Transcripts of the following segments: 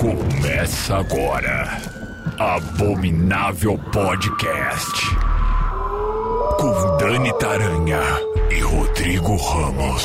Começa agora. Abominável Podcast. Com Dani Taranha e Rodrigo Ramos.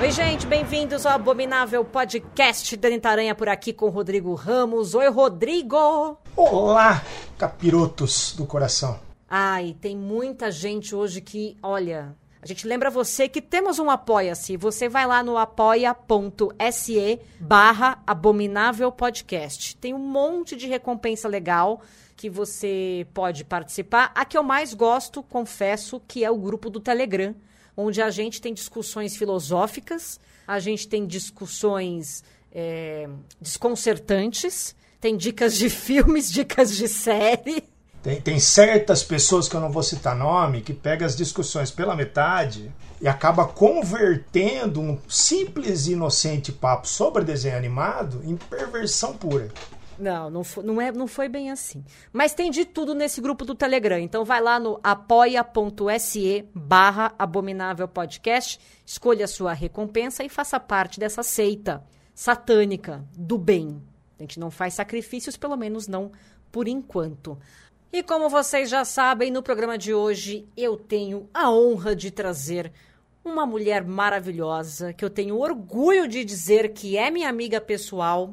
Oi, gente, bem-vindos ao Abominável Podcast. Dani Taranha por aqui com o Rodrigo Ramos. Oi, Rodrigo! Olá, capirotos do coração. Ai, tem muita gente hoje que, olha, a gente lembra você que temos um Apoia-se. Você vai lá no apoia.se barra Abominável Podcast. Tem um monte de recompensa legal que você pode participar. A que eu mais gosto, confesso, que é o grupo do Telegram, onde a gente tem discussões filosóficas, a gente tem discussões é, desconcertantes, tem dicas de filmes, dicas de série. Tem, tem certas pessoas que eu não vou citar nome que pega as discussões pela metade e acaba convertendo um simples e inocente papo sobre desenho animado em perversão pura. Não, não foi, não, é, não foi bem assim. Mas tem de tudo nesse grupo do Telegram. Então vai lá no apoia.se barra abominável podcast, escolha a sua recompensa e faça parte dessa seita satânica do bem. A gente não faz sacrifícios, pelo menos não por enquanto. E como vocês já sabem, no programa de hoje eu tenho a honra de trazer uma mulher maravilhosa que eu tenho orgulho de dizer que é minha amiga pessoal.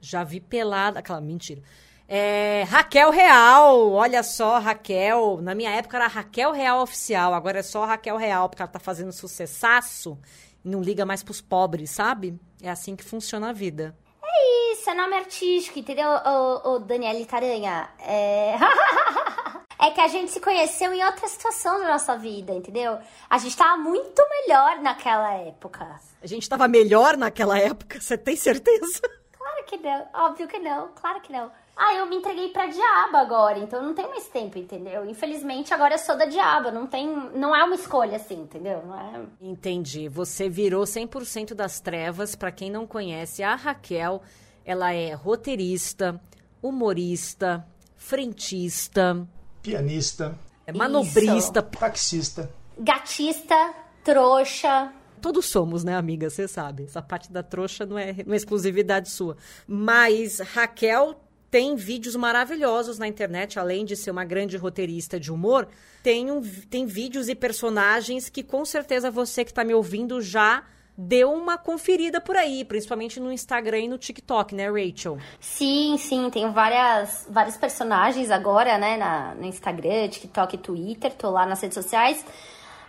Já vi pelada, aquela mentira. É, Raquel Real, olha só, Raquel. Na minha época era Raquel Real Oficial, agora é só Raquel Real, porque ela tá fazendo sucessaço e não liga mais pros pobres, sabe? É assim que funciona a vida. É isso, é nome artístico, entendeu, ô, ô Daniele Taranha? É... é que a gente se conheceu em outra situação da nossa vida, entendeu? A gente tava muito melhor naquela época. A gente tava melhor naquela época, você tem certeza? Claro que não, óbvio que não, claro que não. Ah, eu me entreguei pra diaba agora, então não tem mais tempo, entendeu? Infelizmente agora eu sou da diaba, não tem, não é uma escolha assim, entendeu? Não é... Entendi. Você virou 100% das trevas. Pra quem não conhece, a Raquel, ela é roteirista, humorista, frentista, Pianista, é manobrista. taxista. Gatista, trouxa. Todos somos, né, amiga? Você sabe. Essa parte da trouxa não é, não é exclusividade sua. Mas Raquel tem vídeos maravilhosos na internet, além de ser uma grande roteirista de humor, tem, um, tem vídeos e personagens que com certeza você que está me ouvindo já deu uma conferida por aí, principalmente no Instagram e no TikTok, né, Rachel? Sim, sim, tenho várias, vários personagens agora, né, na, no Instagram, TikTok e Twitter, tô lá nas redes sociais,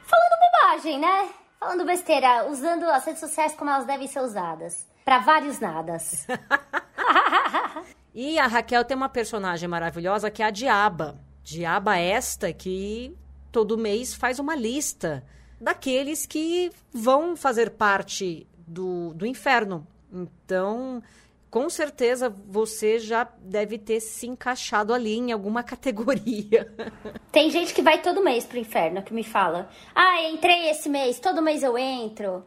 falando bobagem, né? Falando besteira, usando as redes sociais como elas devem ser usadas. Para vários nadas. E a Raquel tem uma personagem maravilhosa que é a Diaba. Diaba esta que todo mês faz uma lista daqueles que vão fazer parte do, do inferno. Então, com certeza você já deve ter se encaixado ali em alguma categoria. Tem gente que vai todo mês pro inferno, que me fala. Ah, entrei esse mês, todo mês eu entro.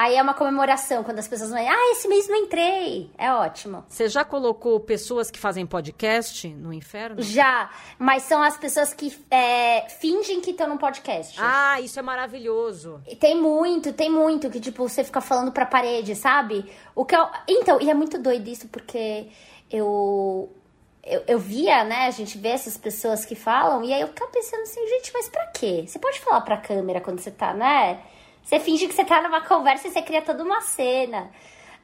Aí é uma comemoração quando as pessoas vão. Ah, esse mês não entrei. É ótimo. Você já colocou pessoas que fazem podcast no inferno? Já, mas são as pessoas que é, fingem que estão no podcast. Ah, isso é maravilhoso. E Tem muito, tem muito que tipo você fica falando pra parede, sabe? O que eu... Então, e é muito doido isso porque eu eu, eu via, né, a gente vê essas pessoas que falam, e aí eu ficava pensando assim, gente, mas pra quê? Você pode falar pra câmera quando você tá, né? Você finge que você tá numa conversa e você cria toda uma cena.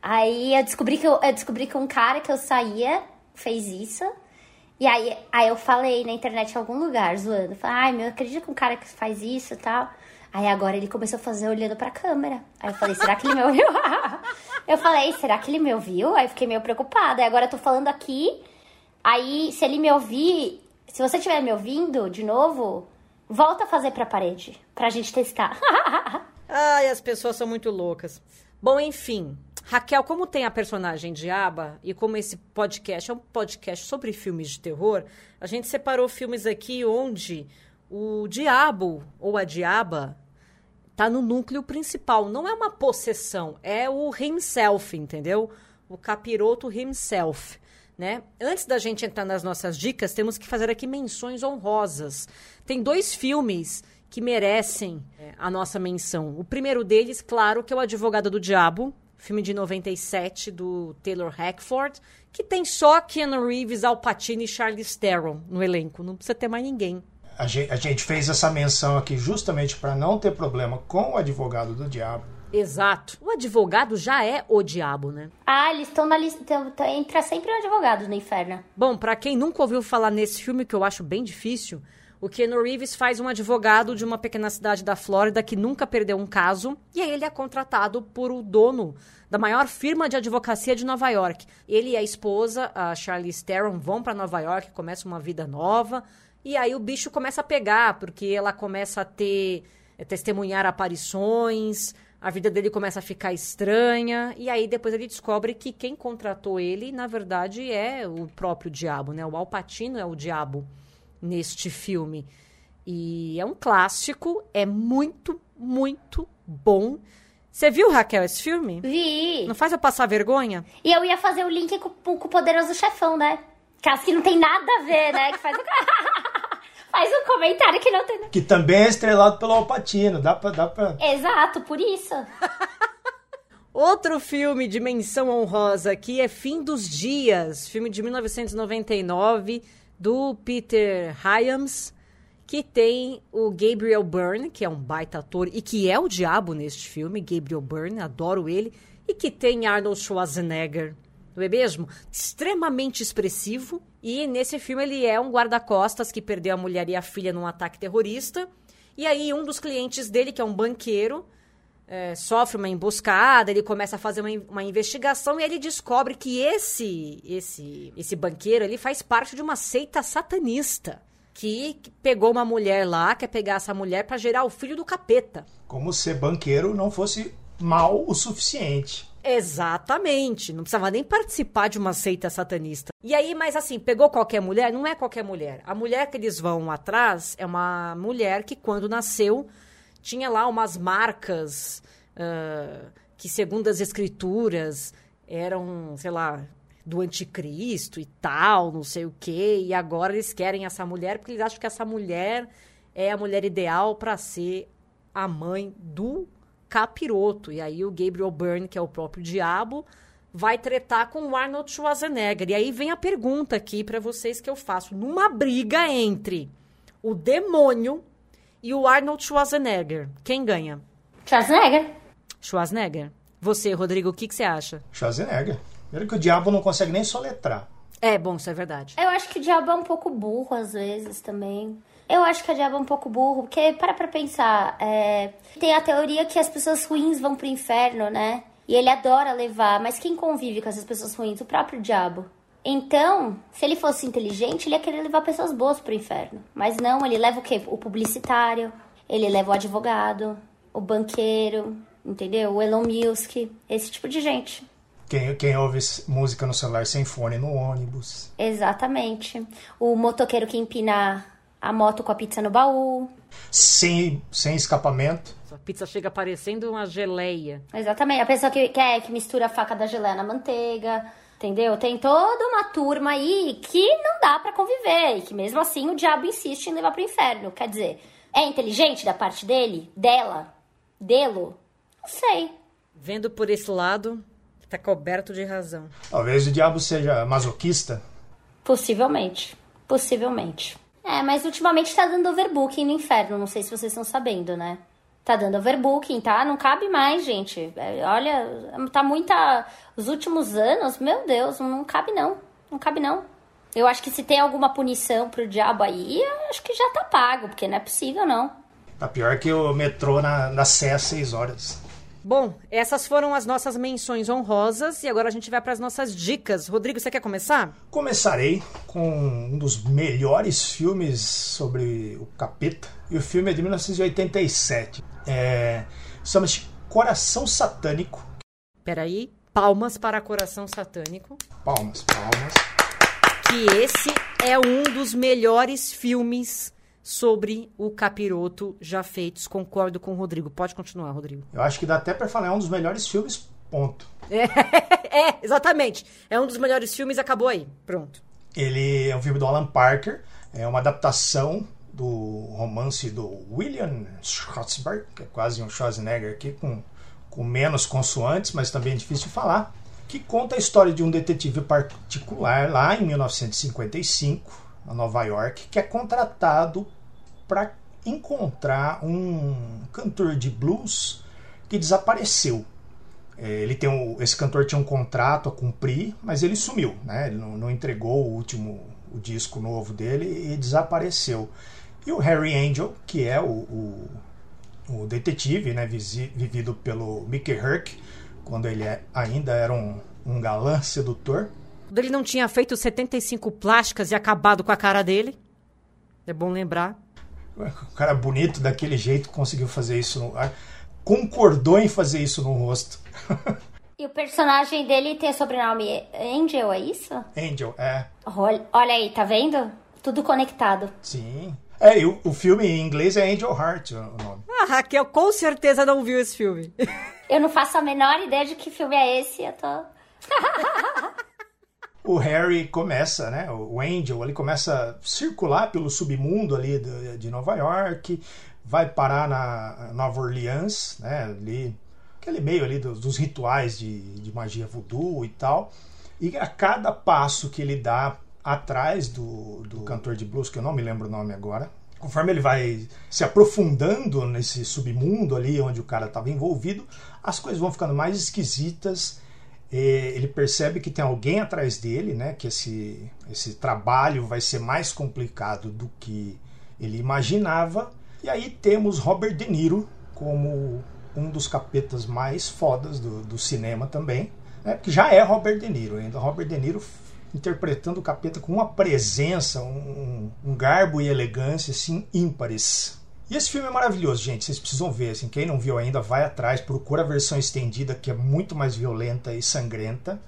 Aí eu descobri que eu, eu descobri que um cara que eu saía fez isso. E aí, aí eu falei na internet em algum lugar, zoando. Falei, ai, meu, acredita que um cara que faz isso e tal. Aí agora ele começou a fazer olhando pra câmera. Aí eu falei, será que ele me ouviu? eu falei, será que ele me ouviu? Aí fiquei meio preocupada. Aí agora eu tô falando aqui. Aí, se ele me ouvir, se você estiver me ouvindo de novo, volta a fazer pra parede, pra gente testar. Ai, as pessoas são muito loucas. Bom, enfim. Raquel, como tem a personagem Diaba e como esse podcast é um podcast sobre filmes de terror, a gente separou filmes aqui onde o diabo ou a diaba tá no núcleo principal. Não é uma possessão, é o himself, entendeu? O capiroto himself. Né? Antes da gente entrar nas nossas dicas, temos que fazer aqui menções honrosas. Tem dois filmes que merecem é, a nossa menção. O primeiro deles, claro, que é o Advogado do Diabo, filme de 97 do Taylor Hackford, que tem só Keanu Reeves, Al Pacino e Charlize Theron no elenco. Não precisa ter mais ninguém. A gente, a gente fez essa menção aqui justamente para não ter problema com o Advogado do Diabo. Exato. O advogado já é o diabo, né? Ah, eles estão na lista. Entra sempre o advogado no inferno. Bom, pra quem nunca ouviu falar nesse filme, que eu acho bem difícil, o Keanu Reeves faz um advogado de uma pequena cidade da Flórida que nunca perdeu um caso, e aí ele é contratado por o dono da maior firma de advocacia de Nova York. Ele e a esposa, a Charlize Theron, vão pra Nova York, começam uma vida nova, e aí o bicho começa a pegar, porque ela começa a ter é, testemunhar aparições, a vida dele começa a ficar estranha, e aí depois ele descobre que quem contratou ele, na verdade, é o próprio diabo, né? O Alpatino é o diabo neste filme. E é um clássico, é muito, muito bom. Você viu, Raquel, esse filme? Vi. Não faz eu passar vergonha? E eu ia fazer o link com, com o poderoso chefão, né? Caso que não tem nada a ver, né? Que faz, faz um comentário que não tem nada. Que também é estrelado pelo Alpatino. Dá pra, dá pra... Exato, por isso. Outro filme de menção honrosa aqui é Fim dos Dias, filme de 1999 do Peter Hyams, que tem o Gabriel Byrne, que é um baita ator e que é o diabo neste filme, Gabriel Byrne, adoro ele, e que tem Arnold Schwarzenegger, não é mesmo? Extremamente expressivo, e nesse filme ele é um guarda-costas que perdeu a mulher e a filha num ataque terrorista, e aí um dos clientes dele, que é um banqueiro, é, sofre uma emboscada, ele começa a fazer uma, uma investigação e ele descobre que esse esse esse banqueiro ele faz parte de uma seita satanista que que pegou uma mulher lá, quer pegar essa mulher para gerar o filho do capeta. Como se banqueiro não fosse mal o suficiente. Exatamente, não precisava nem participar de uma seita satanista. E aí, mas assim, pegou qualquer mulher? Não é qualquer mulher. A mulher que eles vão atrás é uma mulher que, quando nasceu, tinha lá umas marcas ah, que, segundo as escrituras, eram, sei lá, do anticristo e tal, não sei o quê. E agora eles querem essa mulher porque eles acham que essa mulher é a mulher ideal para ser a mãe do capiroto. E aí o Gabriel Byrne, que é o próprio diabo, vai tretar com o Arnold Schwarzenegger. E aí vem a pergunta aqui para vocês que eu faço. Numa briga entre o demônio e o Arnold Schwarzenegger, quem ganha? Schwarzenegger. Schwarzenegger. Você, Rodrigo, o que, que você acha? Schwarzenegger. Primeiro que o diabo não consegue nem soletrar. É, bom, isso é verdade. Eu acho que o diabo é um pouco burro às vezes também. Eu acho que o diabo é um pouco burro, porque para pra pensar, é, tem a teoria que as pessoas ruins vão pro inferno, né? E ele adora levar, mas quem convive com essas pessoas ruins? O próprio diabo. Então, se ele fosse inteligente, ele ia querer levar pessoas boas pro inferno. Mas não, ele leva o quê? O publicitário, ele leva o advogado, o banqueiro, entendeu? O Elon Musk, esse tipo de gente. Quem, quem ouve música no celular sem fone no ônibus. Exatamente. O motoqueiro que empina a moto com a pizza no baú. Sem, sem escapamento. Sua pizza chega parecendo uma geleia. Exatamente. A pessoa que, que, é, que mistura a faca da geleia na manteiga. Entendeu? Tem toda uma turma aí que não dá pra conviver. E que mesmo assim o diabo insiste em levar pro inferno. Quer dizer, é inteligente da parte dele? Dela? Delo? Não sei. Vendo por esse lado, tá coberto de razão. Talvez o diabo seja masoquista. Possivelmente. Possivelmente. É, mas ultimamente tá dando overbooking no inferno. Não sei se vocês estão sabendo, né? Tá dando overbooking, tá? Não cabe mais, gente. É, olha, tá muita. Os últimos anos, meu Deus, não cabe não. Não cabe não. Eu acho que se tem alguma punição pro diabo aí, eu acho que já tá pago, porque não é possível, não. Tá pior que o metrô na, na Sé às 6 horas. Bom, essas foram as nossas menções honrosas e agora a gente vai para as nossas dicas. Rodrigo, você quer começar? Começarei com um dos melhores filmes sobre o capeta. E o filme é de 1987. É, Chama-se Coração Satânico. Peraí. Palmas para Coração Satânico. Palmas, palmas. Que esse é um dos melhores filmes sobre o capiroto já feitos. Concordo com o Rodrigo. Pode continuar, Rodrigo. Eu acho que dá até pra falar, é um dos melhores filmes, ponto. É, exatamente. É um dos melhores filmes, acabou aí. Pronto. Ele é um filme do Alan Parker, é uma adaptação do romance do William Schwartzberg, que é quase um Schwarzenegger aqui, com, com menos consoantes, mas também é difícil de falar, que conta a história de um detetive particular lá em 1955, na Nova York, que é contratado para encontrar um cantor de blues que desapareceu. É, ele tem um, esse cantor tinha um contrato a cumprir, mas ele sumiu, né? Ele não, não entregou o último o disco novo dele e desapareceu. E o Harry Angel, que é o, o, o detetive, né, vivido pelo Mickey Herc, quando ele é, ainda era um, um galã sedutor. Quando ele não tinha feito 75 plásticas e acabado com a cara dele. É bom lembrar. O cara bonito daquele jeito conseguiu fazer isso no ar. Concordou em fazer isso no rosto. E o personagem dele tem sobrenome Angel, é isso? Angel, é. Olha, olha aí, tá vendo? Tudo conectado. Sim. É, e o, o filme em inglês é Angel Heart o nome. Ah, Raquel com certeza não viu esse filme. Eu não faço a menor ideia de que filme é esse, eu tô. o Harry começa, né? O Angel, ele começa a circular pelo submundo ali de, de Nova York, vai parar na Nova Orleans, né? Ali aquele meio ali dos, dos rituais de, de magia voodoo e tal. E a cada passo que ele dá atrás do, do cantor de blues, que eu não me lembro o nome agora, conforme ele vai se aprofundando nesse submundo ali onde o cara estava envolvido, as coisas vão ficando mais esquisitas. Ele percebe que tem alguém atrás dele, né? Que esse, esse trabalho vai ser mais complicado do que ele imaginava. E aí temos Robert De Niro como um dos capetas mais fodas do, do cinema também, né? que já é Robert De Niro ainda. Robert De Niro interpretando o capeta com uma presença, um, um garbo e elegância assim ímpares. E esse filme é maravilhoso, gente. Vocês precisam ver. Assim, quem não viu ainda, vai atrás, procura a versão estendida, que é muito mais violenta e sangrenta.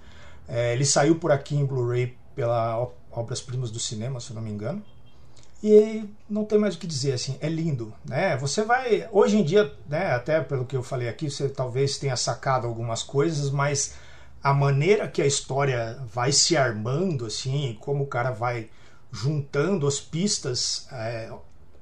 É, ele saiu por aqui em Blu-ray pela Obras Primas do Cinema, se eu não me engano. E não tem mais o que dizer, assim, é lindo, né? Você vai, hoje em dia, né, até pelo que eu falei aqui, você talvez tenha sacado algumas coisas, mas a maneira que a história vai se armando, assim, como o cara vai juntando as pistas, é,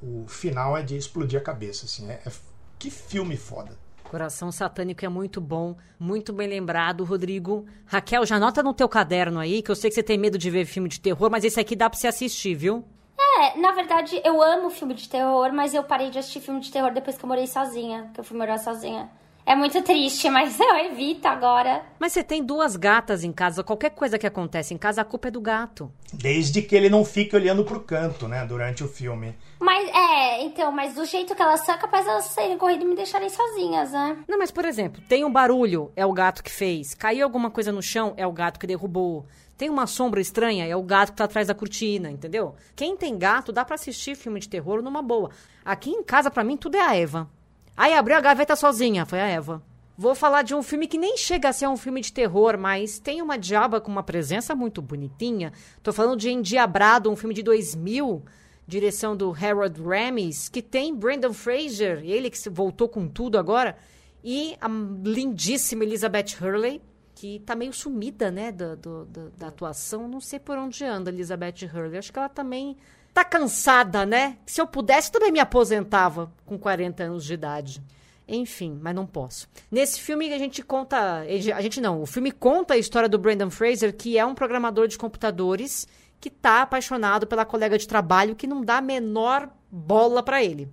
o final é de explodir a cabeça, assim, é, é, que filme foda. Coração Satânico é muito bom, muito bem lembrado, Rodrigo. Raquel, já anota no teu caderno aí, que eu sei que você tem medo de ver filme de terror, mas esse aqui dá pra você assistir, viu? É, na verdade, eu amo filme de terror, mas eu parei de assistir filme de terror depois que eu morei sozinha, que eu fui morar sozinha. É muito triste, mas eu evito agora. Mas você tem duas gatas em casa, qualquer coisa que acontece em casa, a culpa é do gato. Desde que ele não fique olhando pro canto, né, durante o filme. Mas, é, então, mas do jeito que elas são, é capaz elas saírem correndo e me deixarem sozinhas, né? Não, mas por exemplo, tem um barulho, é o gato que fez. Caiu alguma coisa no chão, é o gato que derrubou. Tem uma sombra estranha, é o gato que tá atrás da cortina, entendeu? Quem tem gato, dá para assistir filme de terror numa boa. Aqui em casa, para mim, tudo é a Eva. Aí abriu a gaveta sozinha, foi a Eva. Vou falar de um filme que nem chega a ser um filme de terror, mas tem uma diaba com uma presença muito bonitinha. Tô falando de Endiabrado, um filme de 2000, direção do Harold Ramis, que tem Brendan Fraser, ele que voltou com tudo agora, e a lindíssima Elizabeth Hurley, que tá meio sumida, né, do, do, do, da atuação. Não sei por onde anda Elizabeth Hurley. Acho que ela também tá cansada, né? Se eu pudesse, também me aposentava com 40 anos de idade. Enfim, mas não posso. Nesse filme a gente conta. A gente não, o filme conta a história do Brandon Fraser, que é um programador de computadores que tá apaixonado pela colega de trabalho que não dá a menor bola para ele.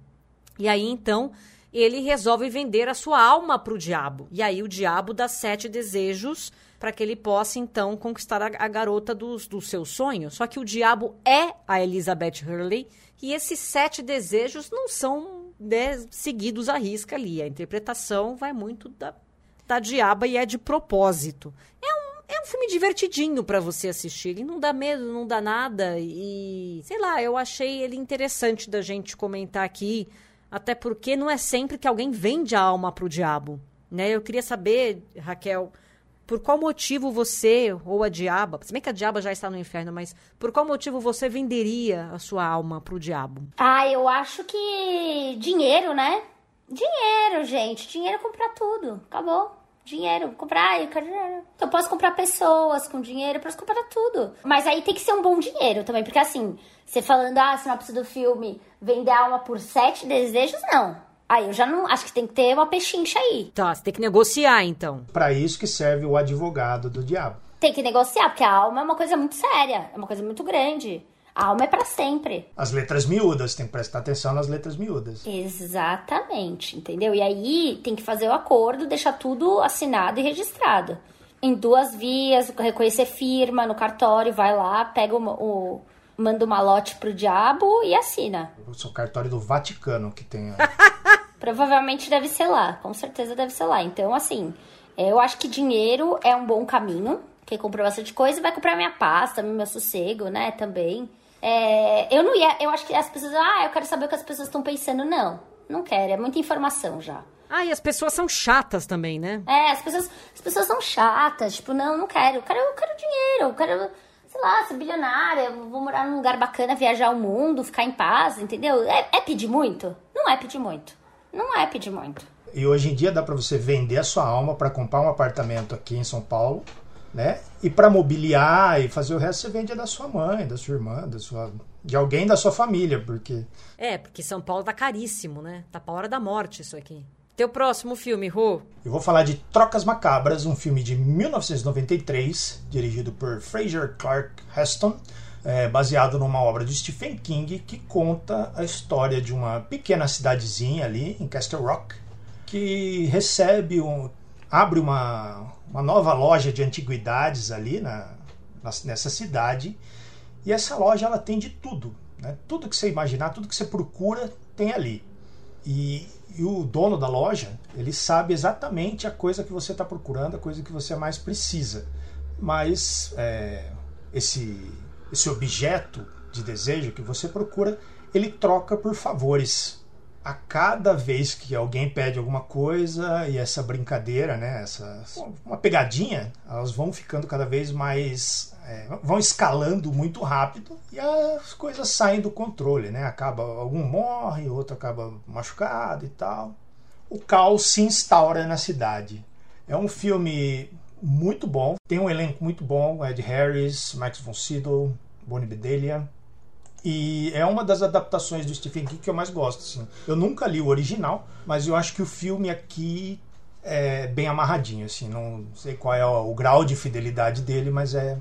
E aí então ele resolve vender a sua alma para o diabo. E aí o diabo dá sete desejos para que ele possa então conquistar a, a garota dos, do seu sonho. Só que o diabo é a Elizabeth Hurley e esses sete desejos não são né, seguidos à risca ali. A interpretação vai muito da, da diaba e é de propósito. É um, é um filme divertidinho para você assistir. Ele não dá medo, não dá nada. E sei lá, eu achei ele interessante da gente comentar aqui até porque não é sempre que alguém vende a alma para o diabo. Né? Eu queria saber, Raquel, por qual motivo você, ou a diaba, se bem que a diaba já está no inferno, mas por qual motivo você venderia a sua alma para o diabo? Ah, eu acho que dinheiro, né? Dinheiro, gente. Dinheiro compra tudo. Acabou. Dinheiro, comprar, eu quero dinheiro. Eu posso comprar pessoas com dinheiro, eu posso comprar tudo. Mas aí tem que ser um bom dinheiro também, porque assim, você falando, ah, sinopse do filme, vender a alma por sete desejos, não. Aí eu já não. Acho que tem que ter uma pechincha aí. Tá, você tem que negociar então. Para isso que serve o advogado do diabo. Tem que negociar, porque a alma é uma coisa muito séria, é uma coisa muito grande. A alma é para sempre. As letras miúdas, tem que prestar atenção nas letras miúdas. Exatamente, entendeu? E aí tem que fazer o acordo, deixar tudo assinado e registrado. Em duas vias, reconhecer firma no cartório, vai lá, pega o, o manda o malote pro diabo e assina. O seu cartório do Vaticano que tem. Provavelmente deve ser lá, com certeza deve ser lá. Então, assim, eu acho que dinheiro é um bom caminho. Quem comprou bastante coisa vai comprar minha pasta, meu sossego, né? Também. É, eu não ia. Eu acho que as pessoas. Ah, eu quero saber o que as pessoas estão pensando. Não, não quero. É muita informação já. Ah, e as pessoas são chatas também, né? É, as pessoas, as pessoas são chatas. Tipo, não, não quero. Eu quero, eu quero dinheiro. Eu quero, sei lá, ser bilionária. Vou morar num lugar bacana, viajar o mundo, ficar em paz, entendeu? É, é pedir muito? Não é pedir muito. Não é pedir muito. E hoje em dia dá para você vender a sua alma para comprar um apartamento aqui em São Paulo né? E para mobiliar e fazer o resto você vende da sua mãe, da sua irmã, da sua de alguém da sua família, porque É, porque São Paulo tá caríssimo, né? Tá pra hora da morte isso aqui. Teu próximo filme, Rô? Eu vou falar de Trocas Macabras, um filme de 1993, dirigido por Fraser Clark Heston, é, baseado numa obra de Stephen King, que conta a história de uma pequena cidadezinha ali em Castle Rock, que recebe um, abre uma, uma nova loja de antiguidades ali na, nessa cidade. E essa loja ela tem de tudo. Né? Tudo que você imaginar, tudo que você procura tem ali. E, e o dono da loja, ele sabe exatamente a coisa que você está procurando, a coisa que você mais precisa. Mas é, esse, esse objeto de desejo que você procura, ele troca por favores a cada vez que alguém pede alguma coisa e essa brincadeira, né, essa uma pegadinha, elas vão ficando cada vez mais é, vão escalando muito rápido e as coisas saem do controle, né? Acaba algum morre, outro acaba machucado e tal. O caos se instaura na cidade. É um filme muito bom, tem um elenco muito bom, Ed Harris, Max von Sydow, Bonnie Bedelia. E é uma das adaptações do Stephen King que eu mais gosto. Assim. Eu nunca li o original, mas eu acho que o filme aqui é bem amarradinho. Assim. Não sei qual é o, grau de fidelidade dele, mas é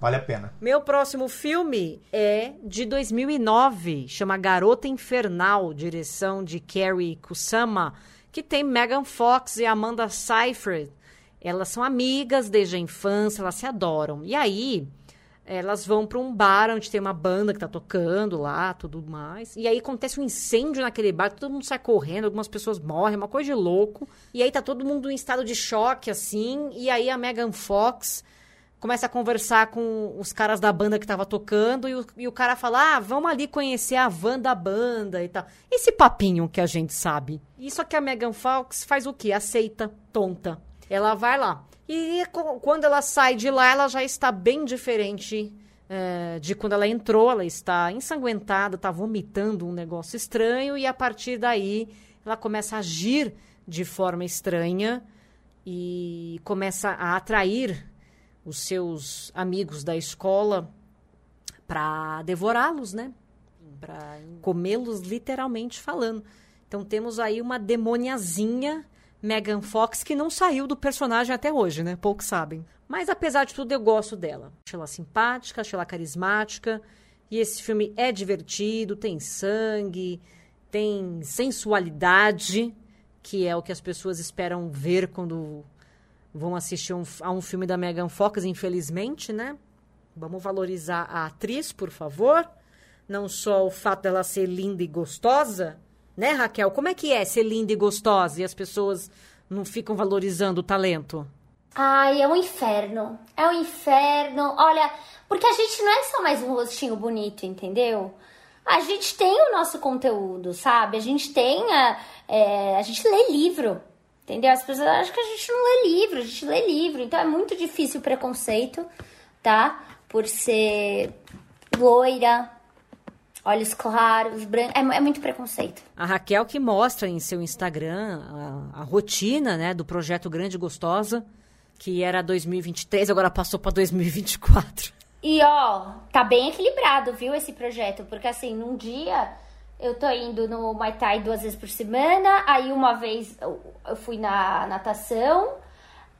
vale a pena. Meu próximo filme é de 2009, chama Garota Infernal, direção de Carrie Kusama, que tem Megan Fox e Amanda Seyfried. Elas são amigas desde a infância, elas se adoram. E aí, elas vão para um bar onde tem uma banda que tá tocando lá, tudo mais. E aí acontece um incêndio naquele bar, todo mundo sai correndo, algumas pessoas morrem, uma coisa de louco. E aí tá todo mundo em estado de choque, assim. E aí a Megan Fox começa a conversar com os caras da banda que tava tocando. E o, e o cara fala: Ah, vamos ali conhecer a van da banda e tal. Esse papinho que a gente sabe. Isso que a Megan Fox faz o quê? Aceita, tonta. Ela vai lá. E quando ela sai de lá, ela já está bem diferente é, de quando ela entrou. Ela está ensanguentada, está vomitando um negócio estranho, e a partir daí ela começa a agir de forma estranha e começa a atrair os seus amigos da escola para devorá-los, né? Para comê-los literalmente falando. Então temos aí uma demoniazinha Megan Fox, que não saiu do personagem até hoje, né? Poucos sabem. Mas apesar de tudo, eu gosto dela. Acho ela simpática, acho ela carismática. E esse filme é divertido, tem sangue, tem sensualidade, que é o que as pessoas esperam ver quando vão assistir um, a um filme da Megan Fox, infelizmente, né? Vamos valorizar a atriz, por favor. Não só o fato dela ser linda e gostosa, né, Raquel? Como é que é ser linda e gostosa e as pessoas não ficam valorizando o talento? Ai, é um inferno. É um inferno. Olha, porque a gente não é só mais um rostinho bonito, entendeu? A gente tem o nosso conteúdo, sabe? A gente tem a. É, a gente lê livro, entendeu? As pessoas acham que a gente não lê livro, a gente lê livro. Então é muito difícil o preconceito, tá? Por ser loira, olhos claros, brancos. É, é, muito preconceito. A Raquel que mostra em seu Instagram a, a rotina né, do projeto Grande Gostosa, que era 2023, agora passou para 2024. E ó, tá bem equilibrado, viu, esse projeto? Porque assim, num dia eu tô indo no Muay Thai duas vezes por semana, aí uma vez eu fui na natação,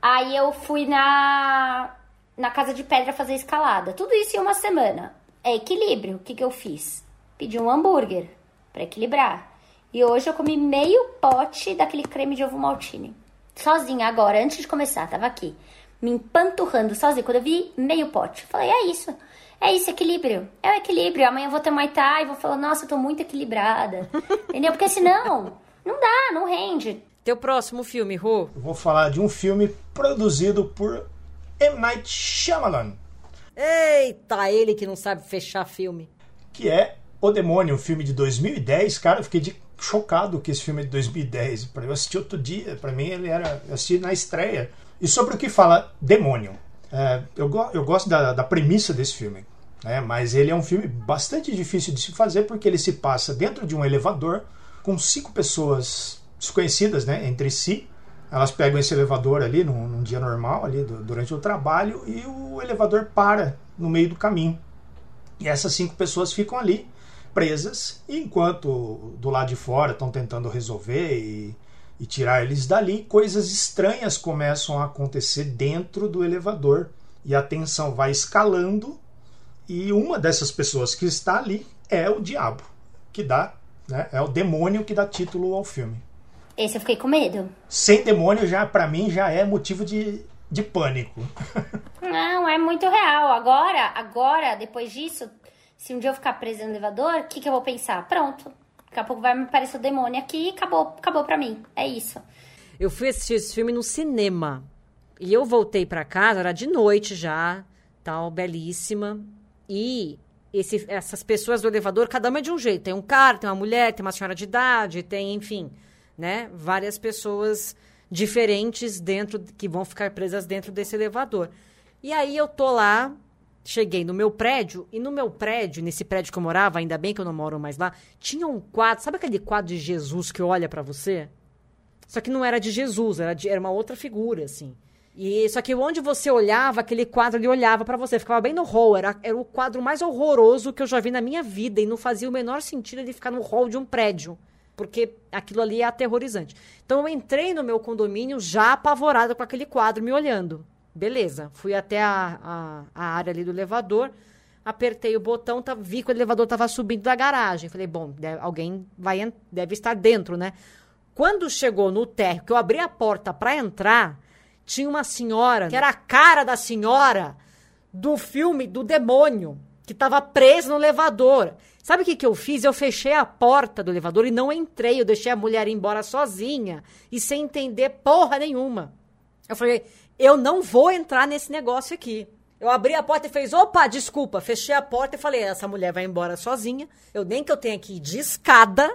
aí eu fui na, na Casa de Pedra fazer escalada. Tudo isso em uma semana. É equilíbrio. O que, que eu fiz? Pedi um hambúrguer para equilibrar. E hoje eu comi meio pote daquele creme de ovo maltine. Sozinha agora, antes de começar, tava aqui. Me empanturrando sozinha. Quando eu vi meio pote, falei, é isso. É isso, equilíbrio. É o equilíbrio. Amanhã eu vou ter Muay Thai e vou falar, nossa, eu tô muito equilibrada. Entendeu? Porque senão, não dá, não rende. Teu próximo filme, Rô? Eu vou falar de um filme produzido por M. Night Shyamalan. Eita, ele que não sabe fechar filme. Que é O Demônio, um filme de 2010. Cara, eu fiquei de chocado que esse filme é de 2010. Para eu assistir outro dia, para mim ele era eu assisti na estreia. E sobre o que fala Demônio. É, eu, eu gosto da, da premissa desse filme, né? mas ele é um filme bastante difícil de se fazer porque ele se passa dentro de um elevador com cinco pessoas desconhecidas né, entre si. Elas pegam esse elevador ali num, num dia normal, ali do, durante o trabalho, e o elevador para no meio do caminho. E essas cinco pessoas ficam ali presas, e enquanto do lado de fora estão tentando resolver e e tirar eles dali, coisas estranhas começam a acontecer dentro do elevador e a tensão vai escalando e uma dessas pessoas que está ali é o diabo, que dá, né, é o demônio que dá título ao filme. Esse eu fiquei com medo. Sem demônio já para mim já é motivo de, de pânico. Não, é muito real. Agora, agora, depois disso, se um dia eu ficar preso no elevador, o que, que eu vou pensar? Pronto, Daqui a pouco vai me aparecer o demônio aqui e acabou, acabou pra mim. É isso. Eu fui assistir esse filme no cinema. E eu voltei para casa, era de noite já, tal, belíssima. E esse, essas pessoas do elevador, cada uma é de um jeito. Tem um cara, tem uma mulher, tem uma senhora de idade, tem, enfim, né? Várias pessoas diferentes dentro, que vão ficar presas dentro desse elevador. E aí eu tô lá, cheguei no meu prédio, e no meu prédio, nesse prédio que eu morava, ainda bem que eu não moro mais lá, tinha um quadro, sabe aquele quadro de Jesus que olha para você? Só que não era de Jesus, era, de, era uma outra figura, assim. E só que onde você olhava, aquele quadro ele olhava para você, ficava bem no hall, era, era o quadro mais horroroso que eu já vi na minha vida e não fazia o menor sentido ele ficar no hall de um prédio, porque aquilo ali é aterrorizante. Então eu entrei no meu condomínio já apavorada com aquele quadro me olhando. Beleza, fui até a, a, a área ali do elevador, apertei o botão, tá, vi que o elevador estava subindo da garagem. Falei, bom, deve, alguém vai, deve estar dentro, né? Quando chegou no térreo, que eu abri a porta para entrar, tinha uma senhora, que era a cara da senhora do filme do demônio, que estava presa no elevador. Sabe o que, que eu fiz? Eu fechei a porta do elevador e não entrei. Eu deixei a mulher ir embora sozinha e sem entender porra nenhuma. Eu falei, eu não vou entrar nesse negócio aqui. Eu abri a porta e fez, opa, desculpa. Fechei a porta e falei, essa mulher vai embora sozinha. Eu nem que eu tenha que ir de escada,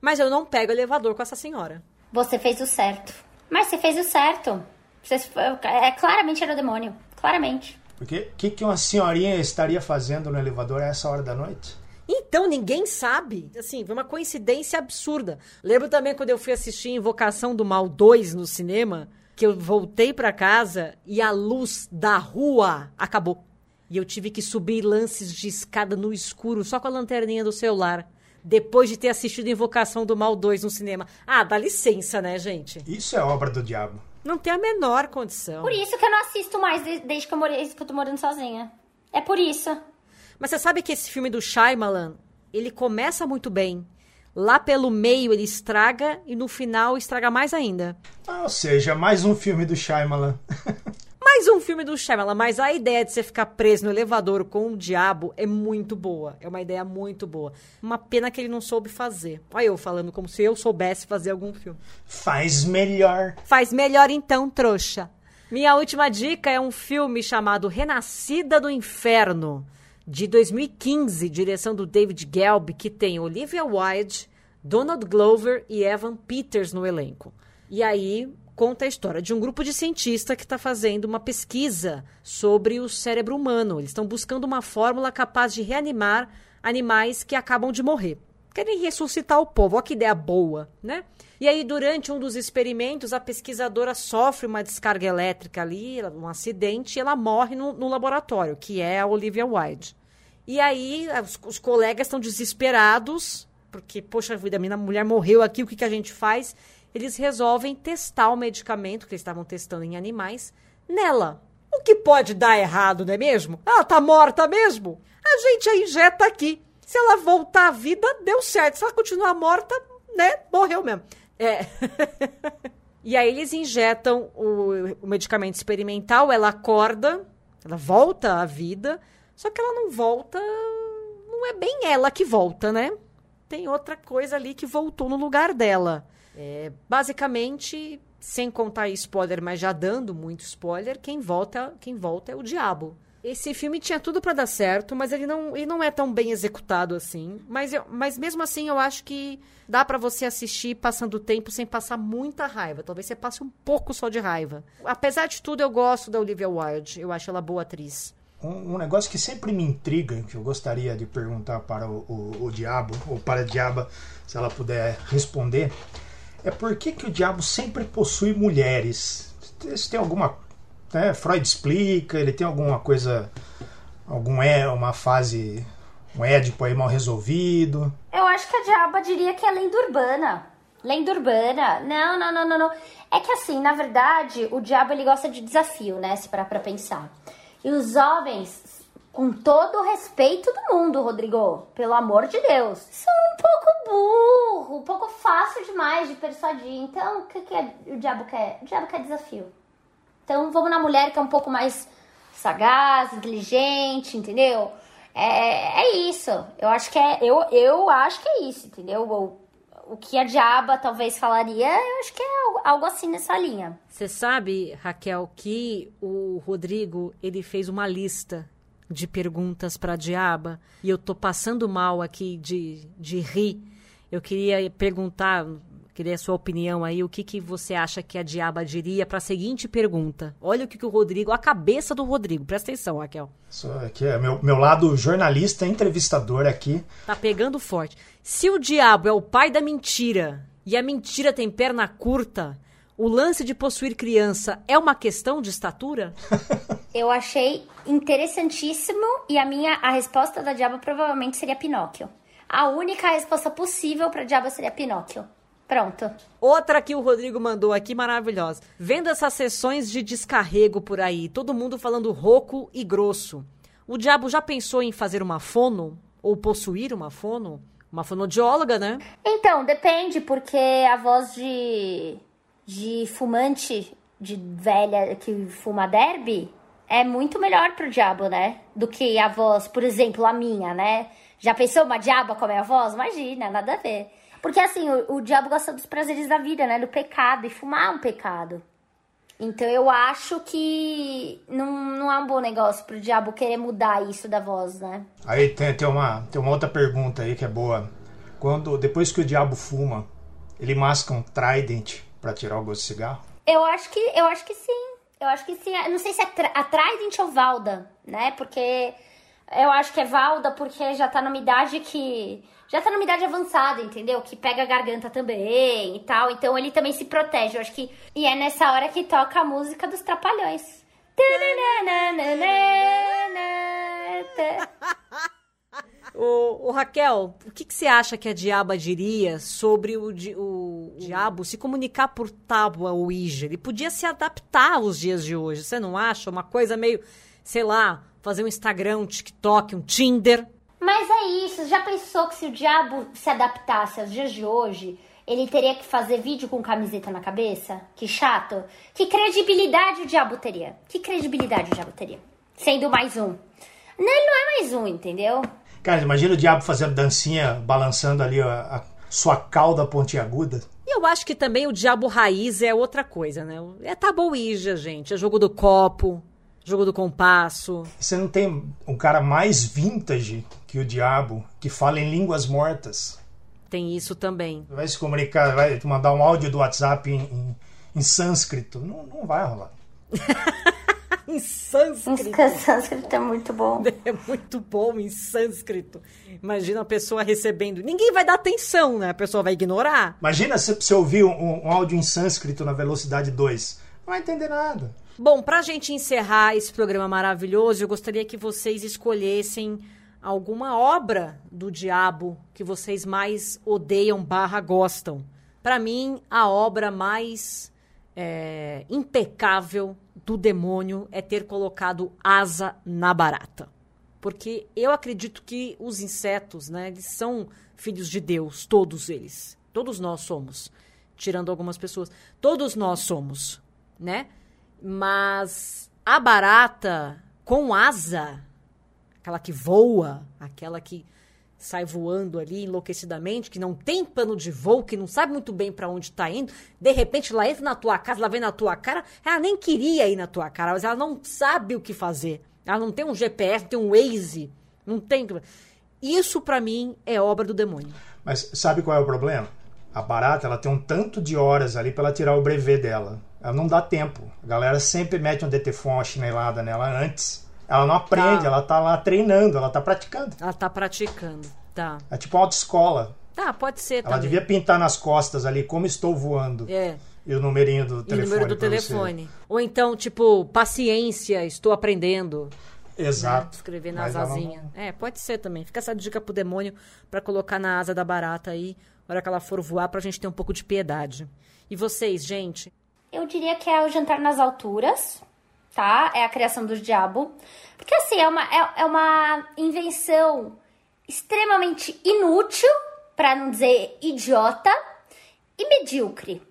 mas eu não pego elevador com essa senhora. Você fez o certo. Mas você fez o certo. Você, é, claramente era o demônio. Claramente. Porque o que, que uma senhorinha estaria fazendo no elevador a essa hora da noite? Então, ninguém sabe. Assim, foi uma coincidência absurda. Lembro também quando eu fui assistir Invocação do Mal 2 no cinema que eu voltei para casa e a luz da rua acabou. E eu tive que subir lances de escada no escuro só com a lanterninha do celular. Depois de ter assistido Invocação do Mal 2 no cinema. Ah, dá licença, né, gente? Isso é obra do diabo. Não tem a menor condição. Por isso que eu não assisto mais desde que eu, morei, que eu tô morando sozinha. É por isso. Mas você sabe que esse filme do Shyamalan, ele começa muito bem. Lá pelo meio ele estraga e no final estraga mais ainda. Ah, ou seja, mais um filme do Shyamalan. mais um filme do Shyamalan, mas a ideia de você ficar preso no elevador com o diabo é muito boa. É uma ideia muito boa. Uma pena que ele não soube fazer. Olha eu falando como se eu soubesse fazer algum filme. Faz melhor. Faz melhor então, trouxa. Minha última dica é um filme chamado Renascida do Inferno de 2015, direção do David Gelb, que tem Olivia Wilde, Donald Glover e Evan Peters no elenco. E aí conta a história de um grupo de cientistas que está fazendo uma pesquisa sobre o cérebro humano. Eles estão buscando uma fórmula capaz de reanimar animais que acabam de morrer. Querem ressuscitar o povo. Olha que ideia boa, né? E aí, durante um dos experimentos, a pesquisadora sofre uma descarga elétrica ali, um acidente, e ela morre no, no laboratório, que é a Olivia Wilde. E aí, os, os colegas estão desesperados, porque, poxa vida, a minha mulher morreu aqui, o que, que a gente faz? Eles resolvem testar o medicamento que eles estavam testando em animais nela. O que pode dar errado, não é mesmo? Ela tá morta mesmo. A gente a injeta aqui. Se ela voltar à vida, deu certo. Se ela continuar morta, né, morreu mesmo. É. e aí eles injetam o, o medicamento experimental, ela acorda, ela volta à vida, só que ela não volta. Não é bem ela que volta, né? Tem outra coisa ali que voltou no lugar dela. É, basicamente, sem contar spoiler, mas já dando muito spoiler, quem volta, quem volta é o diabo. Esse filme tinha tudo para dar certo, mas ele não, ele não é tão bem executado assim. Mas, eu, mas mesmo assim, eu acho que dá para você assistir passando o tempo sem passar muita raiva. Talvez você passe um pouco só de raiva. Apesar de tudo, eu gosto da Olivia Wilde. Eu acho ela boa atriz. Um, um negócio que sempre me intriga, que eu gostaria de perguntar para o, o, o Diabo, ou para a Diaba, se ela puder responder, é por que, que o diabo sempre possui mulheres? Se tem alguma. Né, Freud explica, ele tem alguma coisa. algum é uma fase. um édipo aí mal resolvido. Eu acho que a diaba diria que é lenda urbana. Lenda urbana. Não, não, não, não, não. É que assim, na verdade, o diabo ele gosta de desafio, né? Se parar pra pensar. E os homens com todo o respeito do mundo, Rodrigo, pelo amor de Deus, são um pouco burro, um pouco fácil demais de persuadir. Então, o que, que é, o diabo quer? O diabo quer desafio. Então, vamos na mulher que é um pouco mais sagaz, inteligente, entendeu? É, é isso. Eu acho que é, eu, eu acho que é isso, entendeu? O, o que a diaba talvez falaria, eu acho que é algo assim nessa linha. Você sabe, Raquel, que o Rodrigo ele fez uma lista de perguntas para a diaba e eu tô passando mal aqui de, de rir. Eu queria perguntar, queria a sua opinião aí, o que, que você acha que a diaba diria para a seguinte pergunta. Olha o que, que o Rodrigo, a cabeça do Rodrigo, presta atenção, Raquel. Isso aqui é meu, meu lado jornalista, entrevistador aqui. Tá pegando forte. Se o diabo é o pai da mentira e a mentira tem perna curta, o lance de possuir criança é uma questão de estatura? Eu achei interessantíssimo e a minha a resposta da Diaba provavelmente seria Pinóquio. A única resposta possível para Diaba seria Pinóquio. Pronto. Outra que o Rodrigo mandou aqui maravilhosa. Vendo essas sessões de descarrego por aí, todo mundo falando rouco e grosso. O diabo já pensou em fazer uma fono ou possuir uma fono? Uma fonodióloga, né? Então, depende, porque a voz de de fumante de velha que fuma derby é muito melhor pro diabo, né? Do que a voz, por exemplo, a minha, né? Já pensou uma diaba com a minha voz? Imagina, nada a ver. Porque assim, o, o diabo gosta dos prazeres da vida, né? Do pecado, e fumar é um pecado. Então eu acho que não, não é um bom negócio pro diabo querer mudar isso da voz, né? Aí tem, tem, uma, tem uma outra pergunta aí que é boa. Quando, depois que o diabo fuma, ele masca um trident para tirar o gosto de cigarro? Eu acho que, eu acho que sim. Eu acho que sim. Eu não sei se é a Trident ou Valda, né? Porque eu acho que é Valda porque já tá numa idade que. Já tá numa idade avançada, entendeu? Que pega a garganta também e tal. Então ele também se protege. Eu acho que. E é nessa hora que toca a música dos Trapalhões. O, o, Raquel, o que, que, você acha que a diaba diria sobre o, o, o diabo se comunicar por tábua ou Ouija? Ele podia se adaptar aos dias de hoje, você não acha? Uma coisa meio, sei lá, fazer um Instagram, um TikTok, um Tinder. Mas é isso, já pensou que se o diabo se adaptasse aos dias de hoje, ele teria que fazer vídeo com camiseta na cabeça? Que chato. Que credibilidade o diabo teria? Que credibilidade o diabo teria? Sendo mais um. Não, ele não é mais um, entendeu? Cara, imagina o diabo fazendo dancinha, balançando ali a, a sua cauda pontiaguda. E eu acho que também o diabo raiz é outra coisa, né? É tabuíja, gente. É jogo do copo, jogo do compasso. Você não tem um cara mais vintage que o diabo que fala em línguas mortas. Tem isso também. Vai se comunicar, vai mandar um áudio do WhatsApp em, em, em sânscrito. Não, não vai rolar. em sânscrito. Em sânscrito é muito bom. É muito bom em sânscrito. Imagina a pessoa recebendo. Ninguém vai dar atenção, né? A pessoa vai ignorar. Imagina se você ouvir um, um áudio em sânscrito na velocidade 2. Não vai entender nada. Bom, pra gente encerrar esse programa maravilhoso, eu gostaria que vocês escolhessem alguma obra do diabo que vocês mais odeiam barra gostam. Para mim, a obra mais é, impecável do demônio é ter colocado asa na barata. Porque eu acredito que os insetos, né, eles são filhos de Deus, todos eles. Todos nós somos, tirando algumas pessoas. Todos nós somos, né? Mas a barata com asa, aquela que voa, aquela que sai voando ali enlouquecidamente, que não tem pano de voo, que não sabe muito bem para onde está indo, de repente ela entra na tua casa, ela vem na tua cara, ela nem queria ir na tua cara, mas ela não sabe o que fazer. Ela não tem um GPS, não tem um Waze, não tem. Isso para mim é obra do demônio. Mas sabe qual é o problema? A barata, ela tem um tanto de horas ali para tirar o brevet dela. Ela não dá tempo. A galera sempre mete um detefon, uma chinelada nela antes ela não aprende, tá. ela tá lá treinando, ela tá praticando. Ela tá praticando, tá. É tipo uma autoescola. Tá, pode ser Ela devia pintar nas costas ali como estou voando. É. E o numerinho do telefone. E o número do telefone. Você. Ou então, tipo, paciência, estou aprendendo. Exato. Né? Escrever nas asinhas. Não... É, pode ser também. Fica essa dica pro demônio para colocar na asa da barata aí, na hora que ela for voar, pra gente ter um pouco de piedade. E vocês, gente? Eu diria que é o jantar nas alturas tá? É a criação do diabo. Porque assim, é uma, é, é uma invenção extremamente inútil, para não dizer idiota, e medíocre.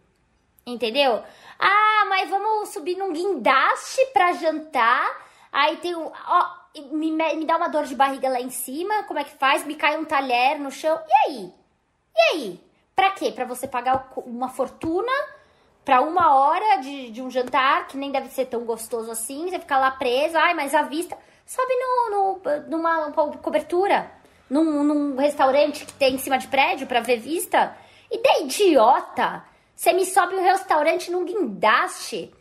Entendeu? Ah, mas vamos subir num guindaste pra jantar. Aí tem um. Ó, me, me dá uma dor de barriga lá em cima. Como é que faz? Me cai um talher no chão. E aí? E aí? Pra quê? Pra você pagar uma fortuna para uma hora de, de um jantar, que nem deve ser tão gostoso assim, você fica lá preso, ai, mas a vista. Sobe no, no, numa cobertura, num, num restaurante que tem em cima de prédio para ver vista. Ideia idiota! Você me sobe um restaurante num guindaste.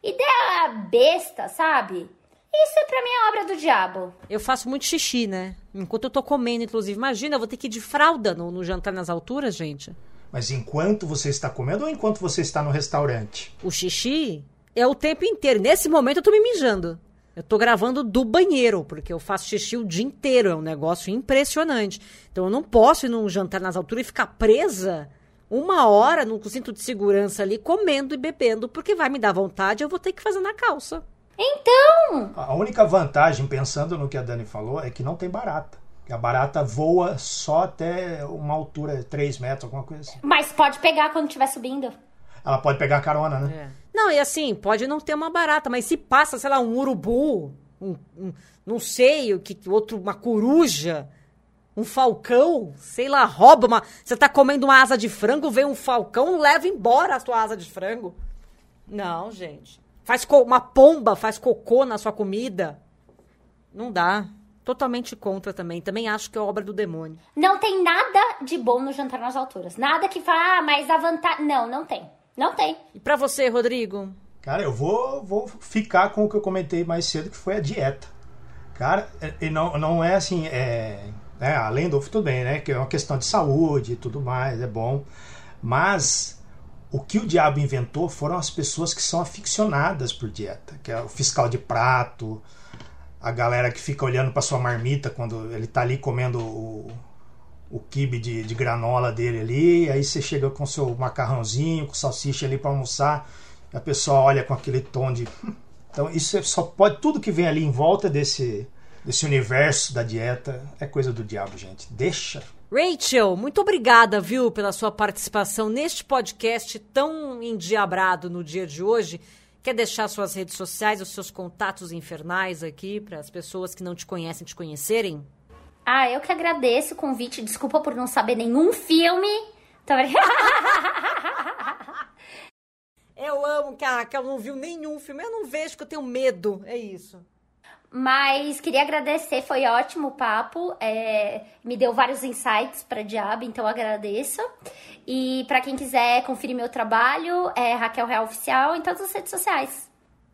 Ideia besta, sabe? Isso é pra mim a obra do diabo. Eu faço muito xixi, né? Enquanto eu tô comendo, inclusive. Imagina, eu vou ter que ir de fralda no, no jantar nas alturas, gente. Mas enquanto você está comendo ou enquanto você está no restaurante? O xixi é o tempo inteiro. Nesse momento eu tô me mijando. Eu tô gravando do banheiro, porque eu faço xixi o dia inteiro. É um negócio impressionante. Então eu não posso ir num jantar nas alturas e ficar presa uma hora no cinto de segurança ali, comendo e bebendo, porque vai me dar vontade, eu vou ter que fazer na calça. Então! A única vantagem, pensando no que a Dani falou, é que não tem barata. A barata voa só até uma altura, 3 metros, alguma coisa assim. Mas pode pegar quando estiver subindo. Ela pode pegar carona, né? É. Não, e assim, pode não ter uma barata, mas se passa, sei lá, um urubu, um, um não sei, o que outro, uma coruja, um falcão, sei lá, rouba uma. Você tá comendo uma asa de frango, vem um falcão, leva embora a sua asa de frango. Não, gente. Faz uma pomba, faz cocô na sua comida. Não dá. Totalmente contra também. Também acho que é obra do demônio. Não tem nada de bom no Jantar nas Alturas. Nada que fala, ah, mas a vantagem. Não, não tem. Não tem. E pra você, Rodrigo? Cara, eu vou, vou ficar com o que eu comentei mais cedo, que foi a dieta. Cara, e não, não é assim, é, né, além do tudo bem, né? Que é uma questão de saúde e tudo mais, é bom. Mas o que o diabo inventou foram as pessoas que são aficionadas por dieta, que é o fiscal de prato, a galera que fica olhando para sua marmita quando ele tá ali comendo o, o quibe de, de granola dele ali, aí você chega com seu macarrãozinho, com salsicha ali para almoçar, a pessoa olha com aquele tom de. Hum. Então isso é só pode. Tudo que vem ali em volta desse, desse universo da dieta é coisa do diabo, gente. Deixa. Rachel, muito obrigada, viu, pela sua participação neste podcast tão endiabrado no dia de hoje. Quer deixar suas redes sociais, os seus contatos infernais aqui para as pessoas que não te conhecem te conhecerem? Ah, eu que agradeço o convite. Desculpa por não saber nenhum filme. eu amo que Raquel não viu nenhum filme. Eu não vejo que eu tenho medo. É isso. Mas queria agradecer, foi ótimo o papo. É, me deu vários insights para Diabo, então agradeço. E para quem quiser conferir meu trabalho, é Raquel Real Oficial em todas as redes sociais.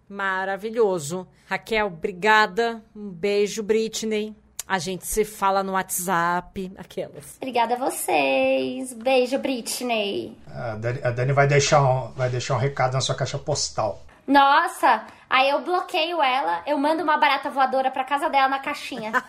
Maravilhoso. Raquel, obrigada. Um beijo, Britney. A gente se fala no WhatsApp, aquelas. Obrigada a vocês. Beijo, Britney. A Dani, a Dani vai, deixar um, vai deixar um recado na sua caixa postal. Nossa, aí eu bloqueio ela, eu mando uma barata voadora pra casa dela na caixinha.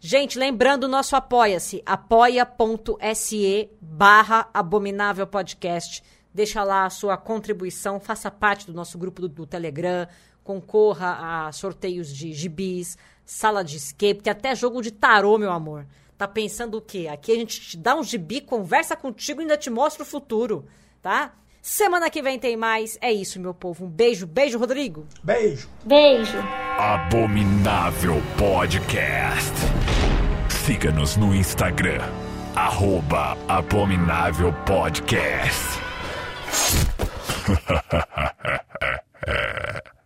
Gente, lembrando o nosso apoia-se, apoia.se barra abominável podcast. Deixa lá a sua contribuição, faça parte do nosso grupo do, do Telegram, concorra a sorteios de gibis, sala de escape, tem até jogo de tarô, meu amor. Tá pensando o quê? Aqui a gente te dá um gibi, conversa contigo e ainda te mostra o futuro, tá? Semana que vem tem mais. É isso, meu povo. Um beijo, beijo, Rodrigo. Beijo. Beijo. Abominável Podcast. Siga-nos no Instagram, arroba Abominável Podcast.